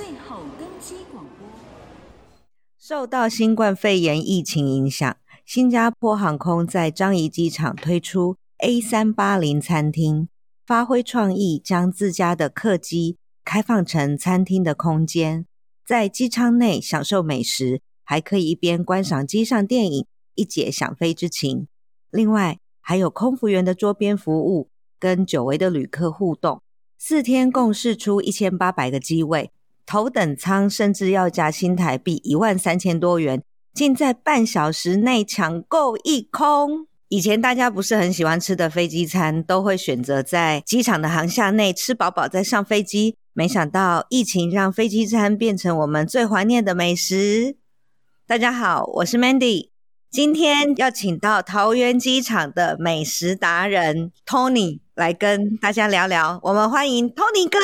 最后登机广播。受到新冠肺炎疫情影响，新加坡航空在樟宜机场推出 A 三八零餐厅，发挥创意，将自家的客机开放成餐厅的空间，在机舱内享受美食，还可以一边观赏机上电影，一解想飞之情。另外，还有空服员的桌边服务，跟久违的旅客互动。四天共试出一千八百个机位，头等舱甚至要加新台币一万三千多元，竟在半小时内抢购一空。以前大家不是很喜欢吃的飞机餐，都会选择在机场的航厦内吃饱饱再上飞机。没想到疫情让飞机餐变成我们最怀念的美食。大家好，我是 Mandy，今天要请到桃园机场的美食达人 Tony。来跟大家聊聊，我们欢迎 Tony 哥。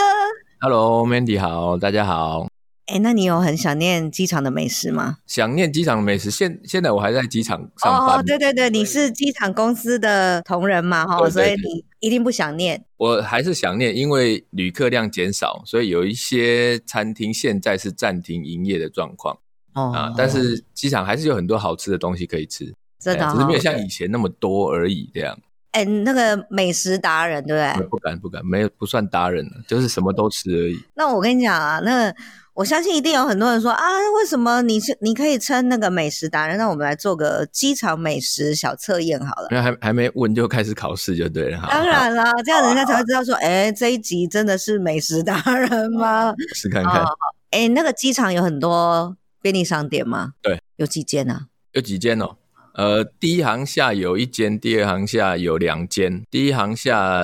Hello，Mandy 好，大家好。哎，那你有很想念机场的美食吗？想念机场的美食，现现在我还在机场上班。哦，对对对，你是机场公司的同仁嘛？哈，所以你一定不想念。我还是想念，因为旅客量减少，所以有一些餐厅现在是暂停营业的状况。哦啊，但是机场还是有很多好吃的东西可以吃，真的，只是没有像以前那么多而已，这样。哎，那个美食达人，对不对？不敢不敢，没有不算达人了，就是什么都吃而已。那我跟你讲啊，那个我相信一定有很多人说啊，为什么你是你可以称那个美食达人？那我们来做个机场美食小测验好了。因为还还没问就开始考试就对了。当然了，这样人家才会知道说，哎，这一集真的是美食达人吗？试看看。哎，那个机场有很多便利商店吗？对，有几间呢？有几间哦。呃，第一行下有一间，第二行下有两间。第一行下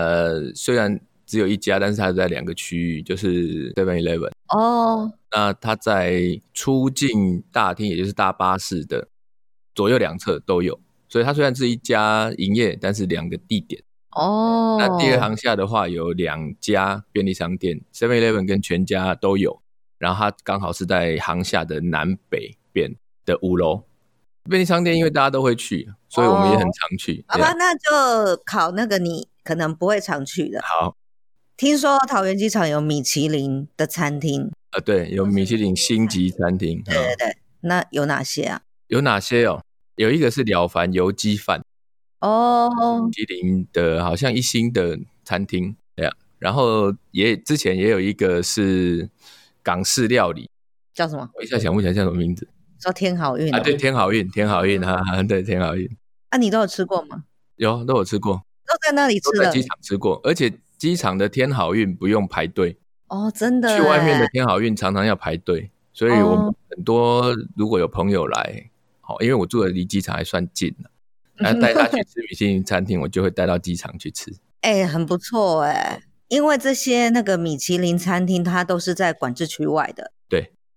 虽然只有一家，但是它在两个区域，就是 Seven Eleven。哦，那它在出境大厅，也就是大巴士的左右两侧都有，所以它虽然是一家营业，但是两个地点。哦，那第二行下的话有两家便利商店，Seven Eleven 跟全家都有，然后它刚好是在行下的南北边的五楼。便利商店，因为大家都会去，所以我们也很常去。好吧，那就考那个你可能不会常去的。好，听说桃园机场有米其林的餐厅啊？对，有米其林星级餐厅。对对对，那有哪些啊？有哪些哦？有一个是了凡油鸡饭哦，米其林的好像一星的餐厅这样。然后也之前也有一个是港式料理，叫什么？我一下想不起来叫什么名字。说天好运啊，对，天好运，天好运哈，对，天好运。啊，你都有吃过吗？有，都有吃过，都在那里吃的。在机场吃过，而且机场的天好运不用排队哦，真的。去外面的天好运常常要排队，所以我们很多如果有朋友来，好，因为我住的离机场还算近呢，然后带他去吃米其林餐厅，我就会带到机场去吃。哎，很不错哎，因为这些那个米其林餐厅它都是在管制区外的，对。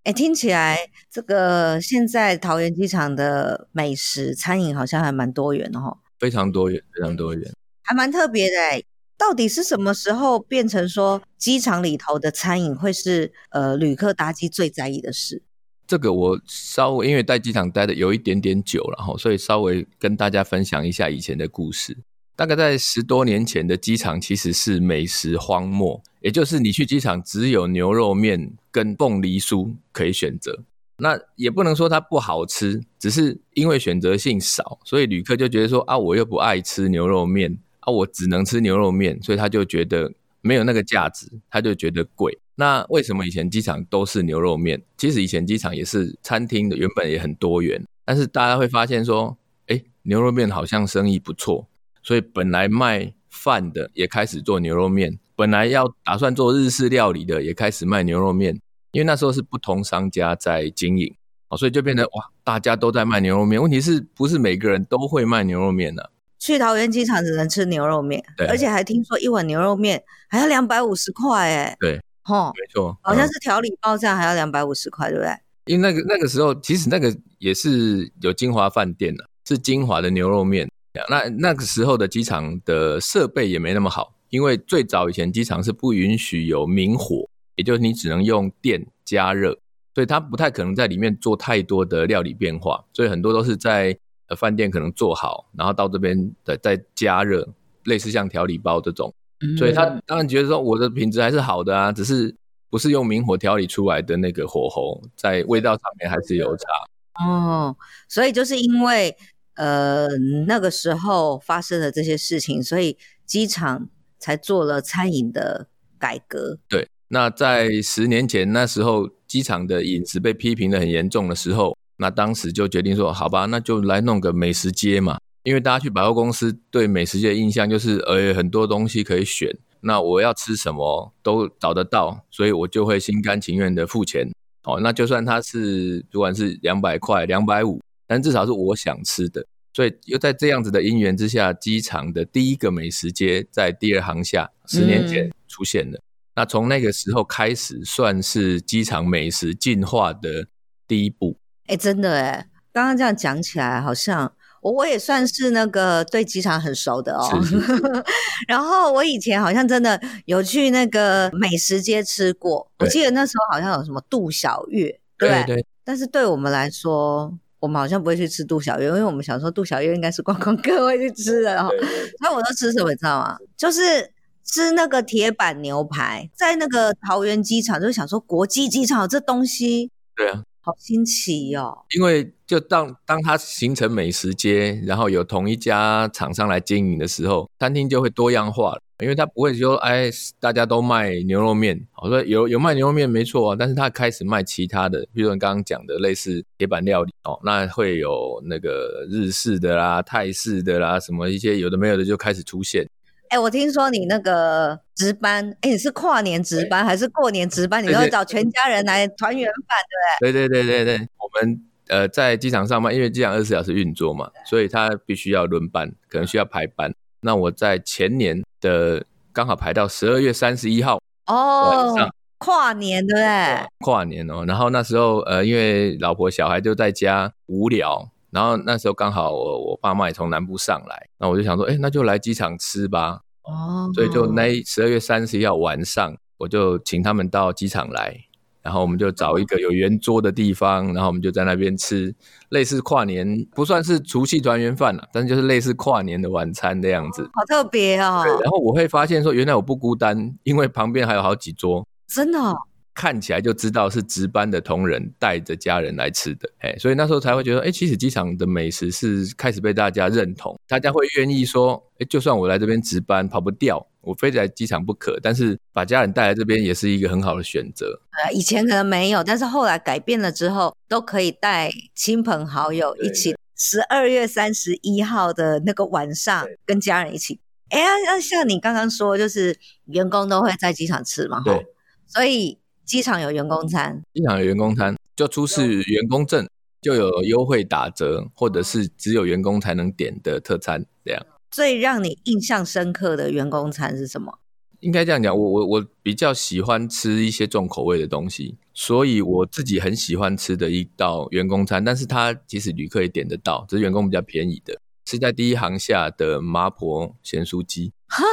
哎，听起来这个现在桃园机场的美食餐饮好像还蛮多元的哈，非常多元，非常多元，还蛮特别的哎。到底是什么时候变成说机场里头的餐饮会是呃旅客搭机最在意的事？这个我稍微因为在机场待的有一点点久了哈，所以稍微跟大家分享一下以前的故事。大概在十多年前的机场其实是美食荒漠，也就是你去机场只有牛肉面跟凤梨酥可以选择。那也不能说它不好吃，只是因为选择性少，所以旅客就觉得说啊，我又不爱吃牛肉面啊，我只能吃牛肉面，所以他就觉得没有那个价值，他就觉得贵。那为什么以前机场都是牛肉面？其实以前机场也是餐厅的，原本也很多元，但是大家会发现说，哎，牛肉面好像生意不错。所以本来卖饭的也开始做牛肉面，本来要打算做日式料理的也开始卖牛肉面，因为那时候是不同商家在经营，所以就变成哇，大家都在卖牛肉面。问题是不是每个人都会卖牛肉面呢？去桃园机场只能吃牛肉面，对，而且还听说一碗牛肉面还要两百五十块，哎，对，吼，没错，好像是调理包这样还要两百五十块，对不对？因为那个那个时候其实那个也是有金华饭店的，是金华的牛肉面。那那个时候的机场的设备也没那么好，因为最早以前机场是不允许有明火，也就是你只能用电加热，所以它不太可能在里面做太多的料理变化，所以很多都是在呃饭店可能做好，然后到这边的再加热，类似像调理包这种，所以他当然觉得说我的品质还是好的啊，只是。不是用明火调理出来的那个火候，在味道上面还是有差。哦，所以就是因为呃那个时候发生了这些事情，所以机场才做了餐饮的改革。对，那在十年前那时候，机场的饮食被批评的很严重的时候，那当时就决定说，好吧，那就来弄个美食街嘛。因为大家去百货公司对美食街的印象就是，呃，很多东西可以选，那我要吃什么都找得到，所以我就会心甘情愿的付钱。哦，那就算它是不管是两百块、两百五，但至少是我想吃的。所以又在这样子的因缘之下，机场的第一个美食街在第二航厦十年前出现了。嗯、那从那个时候开始，算是机场美食进化的第一步。哎，真的哎，刚刚这样讲起来，好像。我我也算是那个对机场很熟的哦，是是是 然后我以前好像真的有去那个美食街吃过，我记得那时候好像有什么杜小月，对，对对。但是对我们来说，我们好像不会去吃杜小月，因为我们想说杜小月应该是观光客 会去吃的哦。所以我都吃什么你知道吗？就是吃那个铁板牛排，在那个桃园机场，就想说国际机场有这东西，对啊。好新奇哦！因为就当当它形成美食街，然后有同一家厂商来经营的时候，餐厅就会多样化了。因为它不会说，哎，大家都卖牛肉面，我说有有卖牛肉面没错啊，但是它开始卖其他的，比如说你刚刚讲的类似铁板料理哦，那会有那个日式的啦、泰式的啦，什么一些有的没有的就开始出现。哎，我听说你那个值班，哎，你是跨年值班还是过年值班？你都要找全家人来团圆饭，对不对？对对对对对，我们呃在机场上班，因为机场二十四小时运作嘛，所以他必须要轮班，可能需要排班。那我在前年的刚好排到十二月三十一号哦，跨年对不对？跨年哦，然后那时候呃，因为老婆小孩就在家无聊。然后那时候刚好我我爸妈也从南部上来，那我就想说，哎，那就来机场吃吧。哦，所以就那十二月三十一号晚上，我就请他们到机场来，然后我们就找一个有圆桌的地方，然后我们就在那边吃，类似跨年，不算是除夕团圆饭了，但是就是类似跨年的晚餐的样子。好特别哦。然后我会发现说，原来我不孤单，因为旁边还有好几桌。真的哦。看起来就知道是值班的同仁带着家人来吃的，哎，所以那时候才会觉得，哎，其实机场的美食是开始被大家认同，大家会愿意说，哎，就算我来这边值班跑不掉，我非得来机场不可，但是把家人带来这边也是一个很好的选择。呃，以前可能没有，但是后来改变了之后，都可以带亲朋好友一起，十二月三十一号的那个晚上跟家人一起。哎，那像你刚刚说，就是员工都会在机场吃嘛，对，所以。机场有员工餐，机场有员工餐，就出示员工证就有优惠打折，或者是只有员工才能点的特餐这样。最让你印象深刻的员工餐是什么？应该这样讲，我我我比较喜欢吃一些重口味的东西，所以我自己很喜欢吃的一道员工餐，但是它其实旅客也点得到，只是员工比较便宜的，是在第一行下的麻婆咸酥鸡。哈，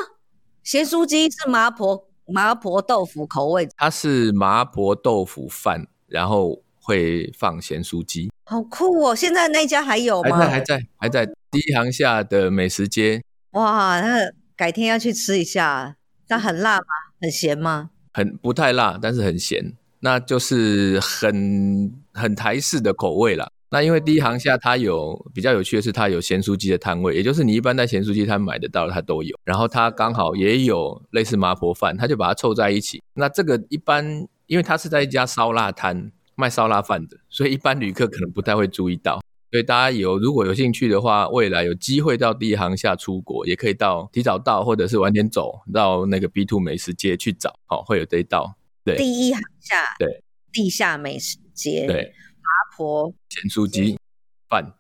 咸酥鸡是麻婆。麻婆豆腐口味，它是麻婆豆腐饭，然后会放咸酥鸡，好酷哦！现在那家还有吗？还在，还在，还在第一航下的美食街。哇，那改天要去吃一下。那很辣吗？很咸吗？很不太辣，但是很咸，那就是很很台式的口味啦。那因为第一行下它有比较有趣的是，它有咸酥鸡的摊位，也就是你一般在咸酥鸡摊买得到，它都有。然后它刚好也有类似麻婆饭，它就把它凑在一起。那这个一般，因为它是在一家烧腊摊卖烧腊饭的，所以一般旅客可能不太会注意到。所以大家有如果有兴趣的话，未来有机会到第一行下出国，也可以到提早到，或者是晚点走到那个 B two 美食街去找，好，会有这一道。对，第一行下，对，地下美食街，对。麻婆咸酥鸡饭，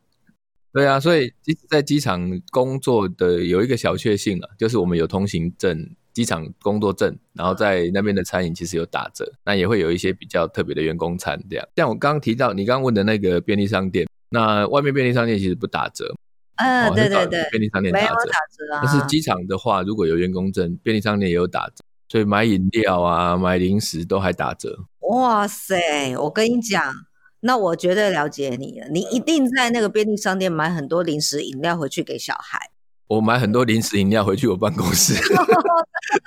对啊，所以在机场工作的有一个小确幸了，就是我们有通行证、机场工作证，然后在那边的餐饮其实有打折，那也会有一些比较特别的员工餐这样。像我刚刚提到你刚刚问的那个便利商店，那外面便利商店其实不打折，嗯、呃，对对对，便利商店打折啊。但是机场的话，如果有员工证，便利商店也有打折，所以买饮料啊、买零食都还打折。哇塞，我跟你讲。那我绝对了解你了，你一定在那个便利商店买很多零食饮料回去给小孩。我买很多零食饮料回去我办公室，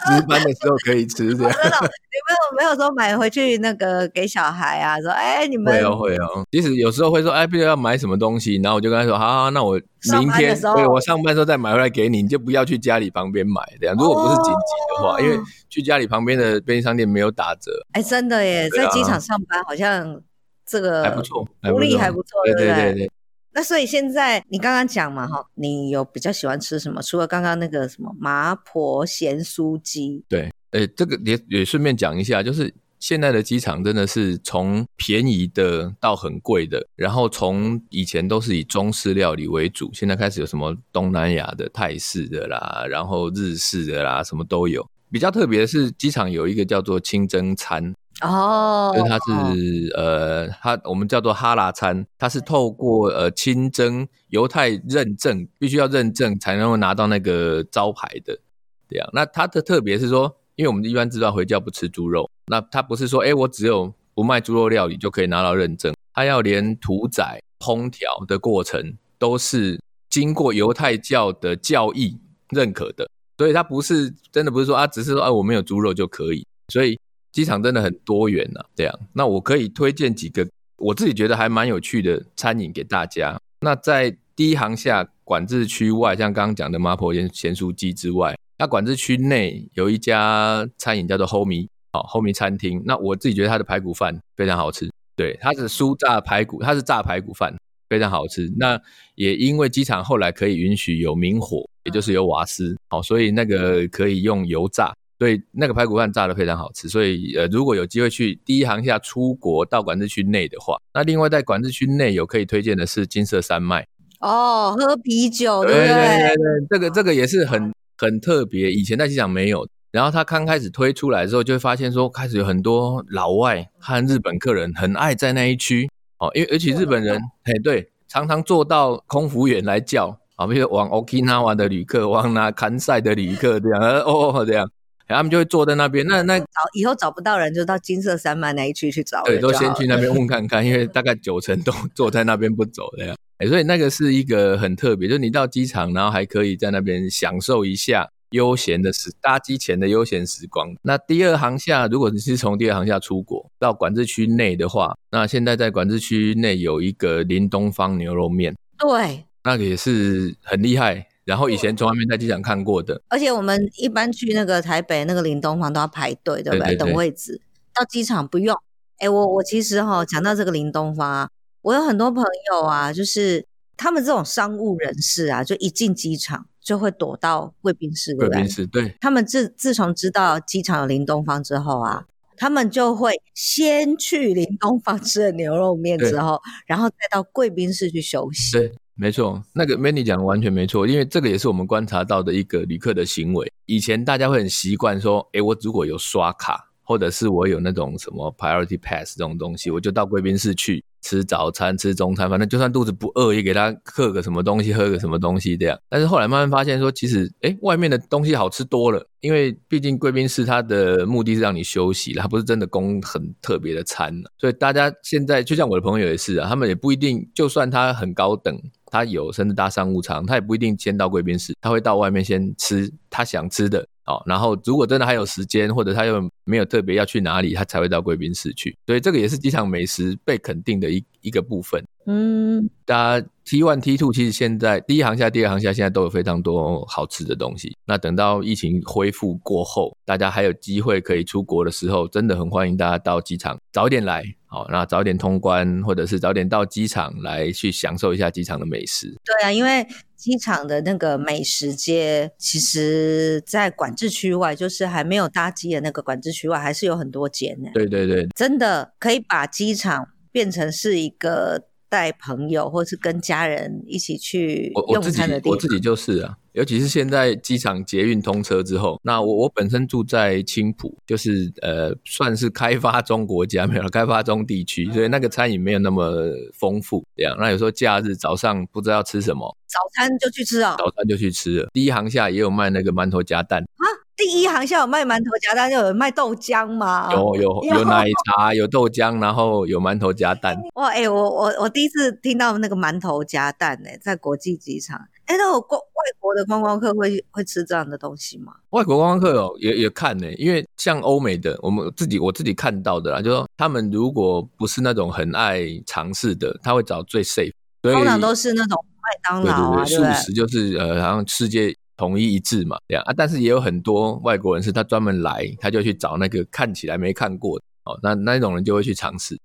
值班的时候可以吃。这样，真的，你没有没有说买回去那个给小孩啊？说哎，你们会哦会哦。其实有时候会说哎，比如要买什么东西，然后我就跟他说，好，好，那我明天对我上班的时候再买回来给你，你就不要去家里旁边买这样。如果不是紧急的话，因为去家里旁边的便利商店没有打折。哎，真的耶，在机场上班好像这个还不错，福利还不错，对对对对。那所以现在你刚刚讲嘛，哈，你有比较喜欢吃什么？除了刚刚那个什么麻婆咸酥鸡，对，诶，这个也也顺便讲一下，就是现在的机场真的是从便宜的到很贵的，然后从以前都是以中式料理为主，现在开始有什么东南亚的、泰式的啦，然后日式的啦，什么都有。比较特别的是，机场有一个叫做清真餐。哦，就是它是呃，它我们叫做哈拉餐，它是透过呃清真犹太认证，必须要认证才能够拿到那个招牌的。这样。那它的特别是说，因为我们一般知道回教不吃猪肉，那它不是说哎，我只有不卖猪肉料理就可以拿到认证，它要连屠宰、烹调的过程都是经过犹太教的教义认可的，所以它不是真的不是说啊，只是说啊我没有猪肉就可以，所以。机场真的很多元呐、啊，这样，那我可以推荐几个我自己觉得还蛮有趣的餐饮给大家。那在第一航厦管制区外，像刚刚讲的麻婆咸咸酥鸡之外，那管制区内有一家餐饮叫做 Homie，好 Homie 餐厅。那我自己觉得它的排骨饭非常好吃，对，它是酥炸排骨，它是炸排骨饭，非常好吃。那也因为机场后来可以允许有明火，也就是有瓦斯，好，所以那个可以用油炸。所以那个排骨饭炸的非常好吃，所以呃，如果有机会去第一航厦出国到管制区内的话，那另外在管制区内有可以推荐的是金色山脉哦，喝啤酒对对？对这个这个也是很很特别，以前在机场没有。然后他刚开始推出来的时候，就会发现说，开始有很多老外和日本客人很爱在那一区哦，因为而且日本人哎对，常常做到空服员来叫啊，比如往 Okinawa 的旅客，往那堪赛的旅客这样哦这样。他们就会坐在那边，那那找以后找不到人，就到金色山脉那一区去找。对，都先去那边问看看，因为大概九成都 坐在那边不走的呀。哎，所以那个是一个很特别，就是你到机场，然后还可以在那边享受一下悠闲的时搭机前的悠闲时光。那第二航下，如果你是从第二航下出国到管制区内的话，那现在在管制区内有一个林东方牛肉面，对，那个也是很厉害。然后以前从来没在机场看过的，而且我们一般去那个台北那个林东方都要排队，对不对？等位置。到机场不用。哎，我我其实哈、哦、讲到这个林东方啊，我有很多朋友啊，就是他们这种商务人士啊，就一进机场就会躲到贵宾室，对不对？贵宾室，对。他们自自从知道机场有林东方之后啊，他们就会先去林东方吃了牛肉面之后，然后再到贵宾室去休息。对。没错，那个 Manny 讲的完全没错，因为这个也是我们观察到的一个旅客的行为。以前大家会很习惯说，诶，我如果有刷卡，或者是我有那种什么 Priority Pass 这种东西，我就到贵宾室去。吃早餐，吃中餐，反正就算肚子不饿，也给他喝个什么东西，喝个什么东西这样。但是后来慢慢发现说，其实，诶，外面的东西好吃多了，因为毕竟贵宾室它的目的是让你休息，它不是真的供很特别的餐。所以大家现在，就像我的朋友也是啊，他们也不一定，就算他很高等，他有甚至搭商务舱，他也不一定先到贵宾室，他会到外面先吃他想吃的。哦，然后如果真的还有时间，或者他又没有特别要去哪里，他才会到贵宾室去。所以这个也是机场美食被肯定的一一个部分。嗯，大家 T one T two 其实现在第一航厦、第二航厦现在都有非常多好吃的东西。那等到疫情恢复过后，大家还有机会可以出国的时候，真的很欢迎大家到机场早点来。好，那早点通关，或者是早点到机场来去享受一下机场的美食。对啊，因为。机场的那个美食街，其实，在管制区外，就是还没有搭机的那个管制区外，还是有很多间呢。对对对，真的可以把机场变成是一个带朋友，或是跟家人一起去用餐的地方。我自己，我自己就是啊。尤其是现在机场捷运通车之后，那我我本身住在青浦，就是呃算是开发中国家，没有开发中地区，所以那个餐饮没有那么丰富。这样，那有时候假日早上不知道吃什么，早餐就去吃啊、哦，早餐就去吃了。第一行下也有卖那个馒头夹蛋啊，第一航厦有卖馒头夹蛋，又有卖豆浆吗？有有 有奶茶，有豆浆，然后有馒头夹蛋。哇，哎、欸，我我我第一次听到那个馒头夹蛋呢，在国际机场。哎，那我国外国的观光客会会吃这样的东西吗？外国观光客哦，也也看呢，因为像欧美的，我们自己我自己看到的啦，就是说他们如果不是那种很爱尝试的，他会找最 safe，通常都是那种麦当劳啊，对对对，素食就是呃，好像世界统一一致嘛，这样啊。但是也有很多外国人是他专门来，他就去找那个看起来没看过的哦，那那种人就会去尝试。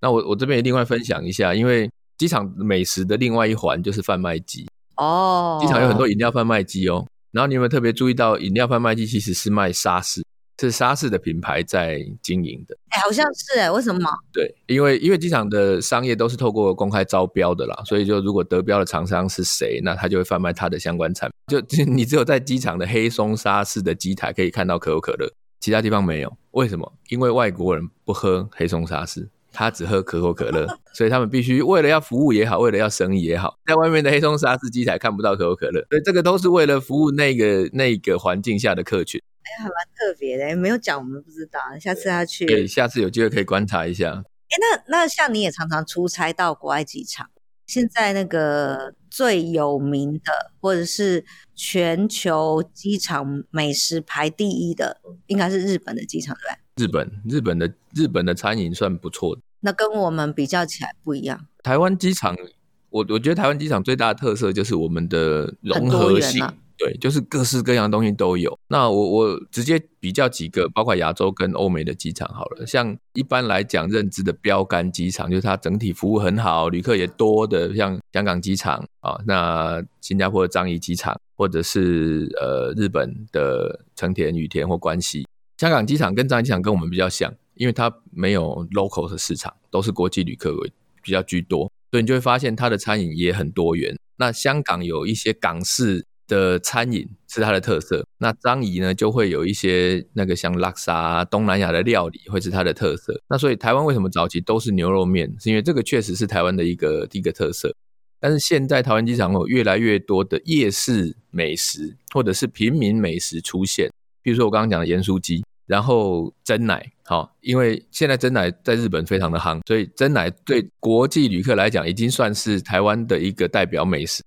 那我我这边也另外分享一下，因为机场美食的另外一环就是贩卖机哦，机场有很多饮料贩卖机哦。然后你有没有特别注意到，饮料贩卖机其实是卖沙士，是沙士的品牌在经营的？哎，好像是哎，为什么？对，因为因为机场的商业都是透过公开招标的啦，所以就如果得标的厂商是谁，那他就会贩卖他的相关产品。就 你只有在机场的黑松沙士的机台可以看到可口可乐，其他地方没有。为什么？因为外国人不喝黑松沙士。他只喝可口可乐，所以他们必须为了要服务也好，为了要生意也好，在外面的黑松沙士机台看不到可口可乐，所以这个都是为了服务那个那个环境下的客群。哎，还蛮特别的，没有讲我们不知道，下次要去。对，下次有机会可以观察一下。哎，那那像你也常常出差到国外机场，现在那个最有名的或者是全球机场美食排第一的，应该是日本的机场，对吧？日本日本的日本的餐饮算不错的。那跟我们比较起来不一样。台湾机场，我我觉得台湾机场最大的特色就是我们的融合性，啊、对，就是各式各样的东西都有。那我我直接比较几个，包括亚洲跟欧美的机场好了。像一般来讲认知的标杆机场，就是它整体服务很好，旅客也多的，像香港机场啊，那新加坡的樟宜机场，或者是呃日本的成田、羽田或关西。香港机场跟樟宜机场跟我们比较像。因为它没有 local 的市场，都是国际旅客为比较居多，所以你就会发现它的餐饮也很多元。那香港有一些港式的餐饮是它的特色，那樟宜呢就会有一些那个像拉萨东南亚的料理会是它的特色。那所以台湾为什么早期都是牛肉面？是因为这个确实是台湾的一个第一个特色。但是现在台湾机场有越来越多的夜市美食或者是平民美食出现，比如说我刚刚讲的盐酥鸡。然后珍奶，好，因为现在珍奶在日本非常的夯，所以珍奶对国际旅客来讲已经算是台湾的一个代表美食。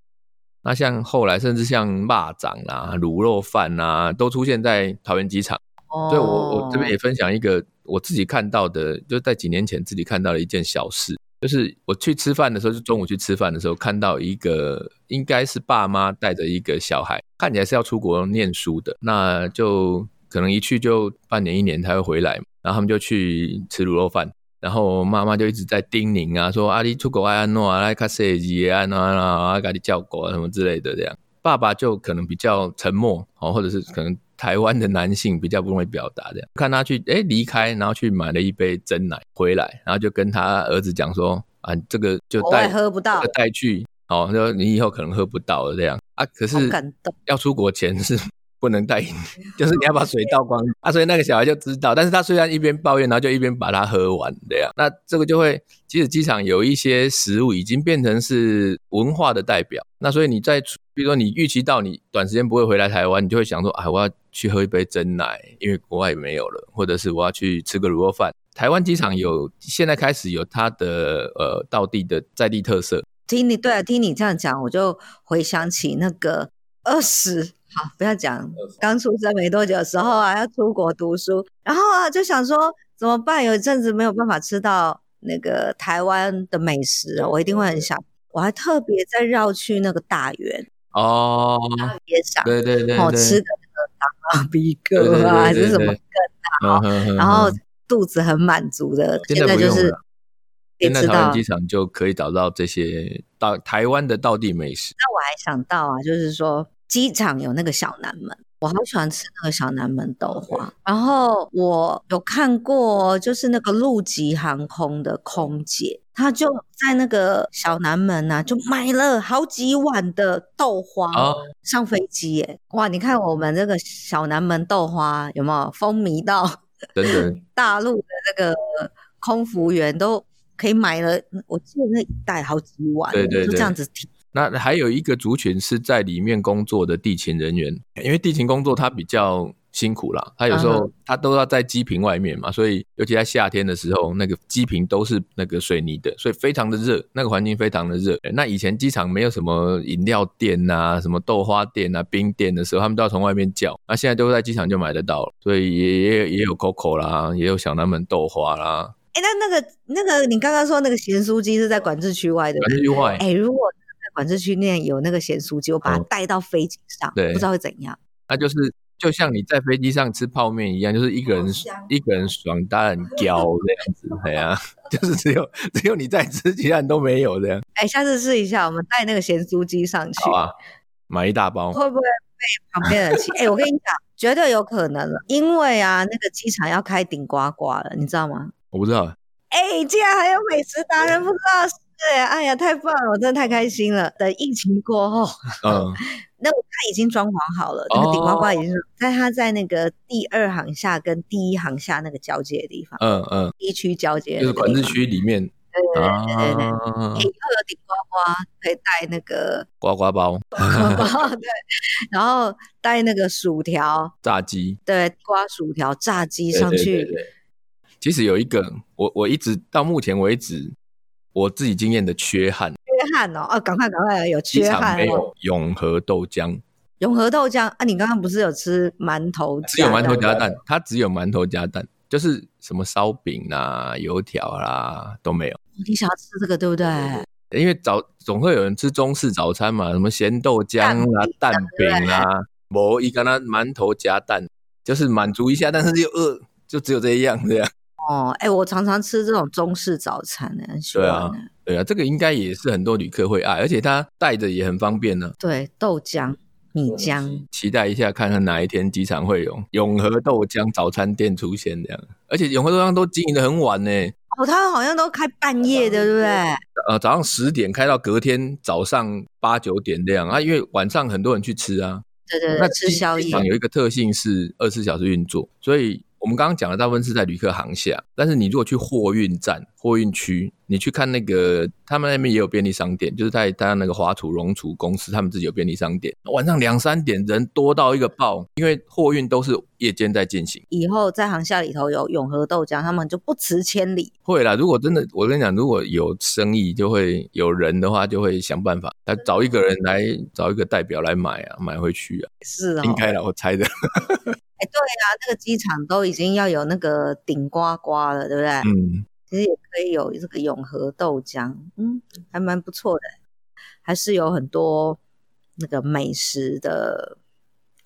那像后来甚至像蚂蚱啦、卤肉饭啊，都出现在桃园机场。哦，对，我我这边也分享一个我自己看到的，就在几年前自己看到的一件小事，就是我去吃饭的时候，就中午去吃饭的时候，看到一个应该是爸妈带着一个小孩，看起来是要出国念书的，那就。可能一去就半年一年才会回来，然后他们就去吃卤肉饭，然后妈妈就一直在叮咛啊，说啊，你出国爱安诺啊，来卡设计啊，啊，给你叫狗啊什么之类的这样。爸爸就可能比较沉默哦，或者是可能台湾的男性比较不容易表达这样。看他去哎离开，然后去买了一杯真奶回来，然后就跟他儿子讲说啊，这个就带喝不到，带去哦，说你以后可能喝不到了这样啊。可是要出国前是。不能带饮，就是你要把水倒光啊！所以那个小孩就知道，但是他虽然一边抱怨，然后就一边把它喝完这样。那这个就会，即使机场有一些食物已经变成是文化的代表，那所以你在，比如说你预期到你短时间不会回来台湾，你就会想说，啊，我要去喝一杯真奶，因为国外也没有了，或者是我要去吃个卤肉饭。台湾机场有，现在开始有它的呃道地的在地特色。听你对啊，听你这样讲，我就回想起那个二十。好，不要讲刚出生没多久的时候啊，要出国读书，然后啊就想说怎么办？有一阵子没有办法吃到那个台湾的美食，我一定会很想。我还特别再绕去那个大园。哦，大街上，对对对，好吃的那个达比哥啊，还是什么羹啊，然后肚子很满足的。现在就是现在台湾机场就可以找到这些到台湾的道地美食。那我还想到啊，就是说。机场有那个小南门，我好喜欢吃那个小南门豆花。然后我有看过，就是那个陆籍航空的空姐，她就在那个小南门啊，就买了好几碗的豆花，oh. 上飞机耶！哇，你看我们这个小南门豆花有没有风靡到？等等，大陆的那个空服员都可以买了，我记得那一袋好几碗，对对对，就这样子提。那还有一个族群是在里面工作的地勤人员，因为地勤工作他比较辛苦啦。他有时候他都要在机坪外面嘛，所以尤其在夏天的时候，那个机坪都是那个水泥的，所以非常的热，那个环境非常的热。那以前机场没有什么饮料店啊，什么豆花店啊、冰店的时候，他们都要从外面叫。那现在都在机场就买得到了，所以也也也有 Coco 啦，也有小南门豆花啦。哎，那那个那个你刚刚说那个咸酥鸡是在管制区外的，管制区外。哎，如果在管制区内有那个咸酥鸡，我把它带到飞机上，哦、对，不知道会怎样。那就是。就像你在飞机上吃泡面一样，就是一个人一个人爽，当然叼这样子，对啊，就是只有只有你在吃，其他人都没有这样。哎、欸，下次试一下，我们带那个咸酥鸡上去，好啊，买一大包，会不会被旁边人气？哎、欸，我跟你讲，绝对有可能了，因为啊，那个机场要开顶呱呱了，你知道吗？我不知道。哎、欸，竟然还有美食达人不知道是？哎呀，太棒了，我真的太开心了。等疫情过后，嗯。那他已经装潢好了，那个顶呱呱已经在他在那个第二行下跟第一行下那个交界的地方，嗯嗯，第一区交接就是管制区里面，对对对对对，以后有顶呱呱可以带那个呱呱包，呱呱包对，然后带那个薯条、炸鸡，对，瓜薯条、炸鸡上去。其实有一个，我我一直到目前为止，我自己经验的缺憾。缺憾哦，哦，赶快赶快，有缺憾没有永和豆浆，永和豆浆啊！你刚刚不是有吃馒头？只有馒头加蛋，它只有馒头加蛋，就是什么烧饼啦、油条啦都没有。你想要吃这个对不对？因为早总会有人吃中式早餐嘛，什么咸豆浆啊、蛋饼啊，某一个呢馒头加蛋，就是满足一下，但是又饿，就只有这一样这样。哦，哎、欸，我常常吃这种中式早餐呢，很喜欢。对啊，对啊，这个应该也是很多旅客会爱，而且它带着也很方便呢。对，豆浆、米浆，期待一下，看看哪一天机场会有永和豆浆早餐店出现这样。而且永和豆浆都经营的很晚呢。哦，他好像都开半夜的，对不对？呃，早上十点开到隔天早上八九点这样啊，因为晚上很多人去吃啊。对对对，那吃宵夜。有一个特性是二十四小时运作，所以。我们刚刚讲的大部分是在旅客航下，但是你如果去货运站、货运区，你去看那个，他们那边也有便利商店，就是在他那个华土荣储公司，他们自己有便利商店。晚上两三点人多到一个爆，因为货运都是夜间在进行。以后在航下里头有永和豆浆，他们就不辞千里。会啦，如果真的，我跟你讲，如果有生意，就会有人的话，就会想办法来找一个人来找一个代表来买啊，买回去啊。是啊、哦，应该啦，我猜的。哎，对啊，那个机场都已经要有那个顶呱呱了，对不对？嗯，其实也可以有这个永和豆浆，嗯，还蛮不错的，还是有很多那个美食的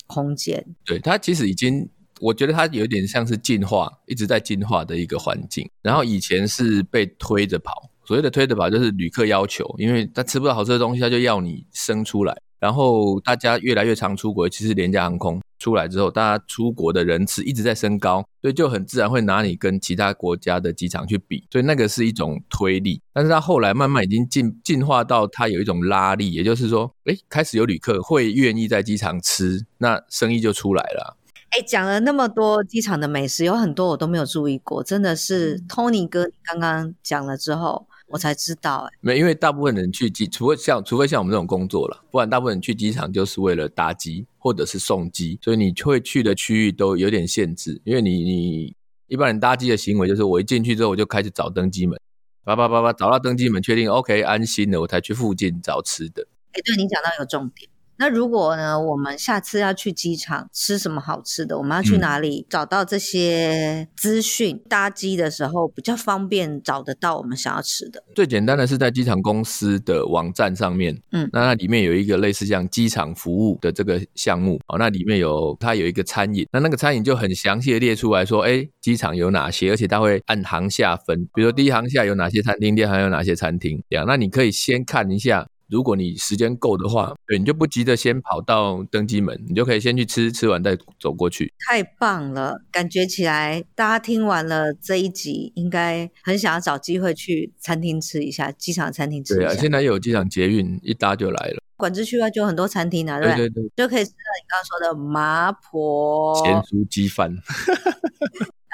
空间。对，它其实已经，我觉得它有点像是进化，一直在进化的一个环境。然后以前是被推着跑，所谓的推着跑就是旅客要求，因为他吃不到好吃的东西，他就要你生出来。然后大家越来越常出国，其实廉价航空。出来之后，大家出国的人次一直在升高，所以就很自然会拿你跟其他国家的机场去比，所以那个是一种推力。但是它后来慢慢已经进进化到它有一种拉力，也就是说，哎，开始有旅客会愿意在机场吃，那生意就出来了。哎，讲了那么多机场的美食，有很多我都没有注意过，真的是 Tony 哥刚刚讲了之后。我才知道哎、欸，没，因为大部分人去机，除非像除非像我们这种工作了，不然大部分人去机场就是为了搭机或者是送机，所以你会去的区域都有点限制。因为你你一般人搭机的行为就是我一进去之后我就开始找登机门，叭叭叭叭找到登机门，确定 OK 安心了，我才去附近找吃的。哎，对，你讲到一个重点。那如果呢，我们下次要去机场吃什么好吃的？我们要去哪里找到这些资讯？搭机的时候比较方便找得到我们想要吃的。最简单的是在机场公司的网站上面，嗯，那它里面有一个类似像机场服务的这个项目哦，那里面有它有一个餐饮，那那个餐饮就很详细的列出来说，哎，机场有哪些，而且它会按航下分，比如说第一航下有哪些餐厅，第二航有哪些餐厅，这样，那你可以先看一下。如果你时间够的话，对，你就不急着先跑到登机门，你就可以先去吃，吃完再走过去。太棒了，感觉起来大家听完了这一集，应该很想要找机会去餐厅吃一下，机场餐厅吃一下。对啊，现在又有机场捷运，一搭就来了。管制区外就有很多餐厅啊，对不对？对对对，就可以吃到你刚刚说的麻婆咸酥鸡饭。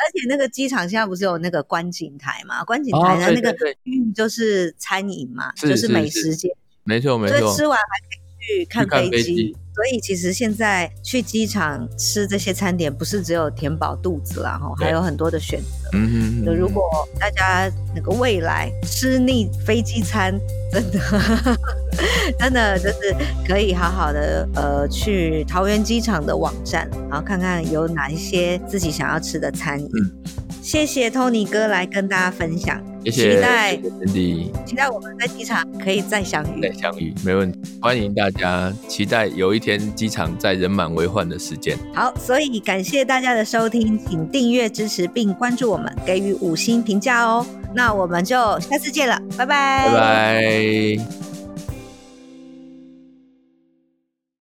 而且那个机场现在不是有那个观景台嘛？观景台的那个区域就是餐饮嘛，哦、对对对，就是美食街。没错没错，所以吃完还可以去看飞机。所以其实现在去机场吃这些餐点，不是只有填饱肚子啦，吼，还有很多的选择。嗯嗯。如果大家那个未来吃腻飞机餐，真的 真的就是可以好好的呃去桃园机场的网站，然后看看有哪一些自己想要吃的餐饮。嗯。谢谢 Tony 哥来跟大家分享。谢谢，期待期待我们在机场可以再相遇。再相遇，没问题。欢迎大家，期待有一天机场在人满为患的时间。好，所以感谢大家的收听，请订阅支持并关注我们，给予五星评价哦。那我们就下次见了，拜拜。拜拜。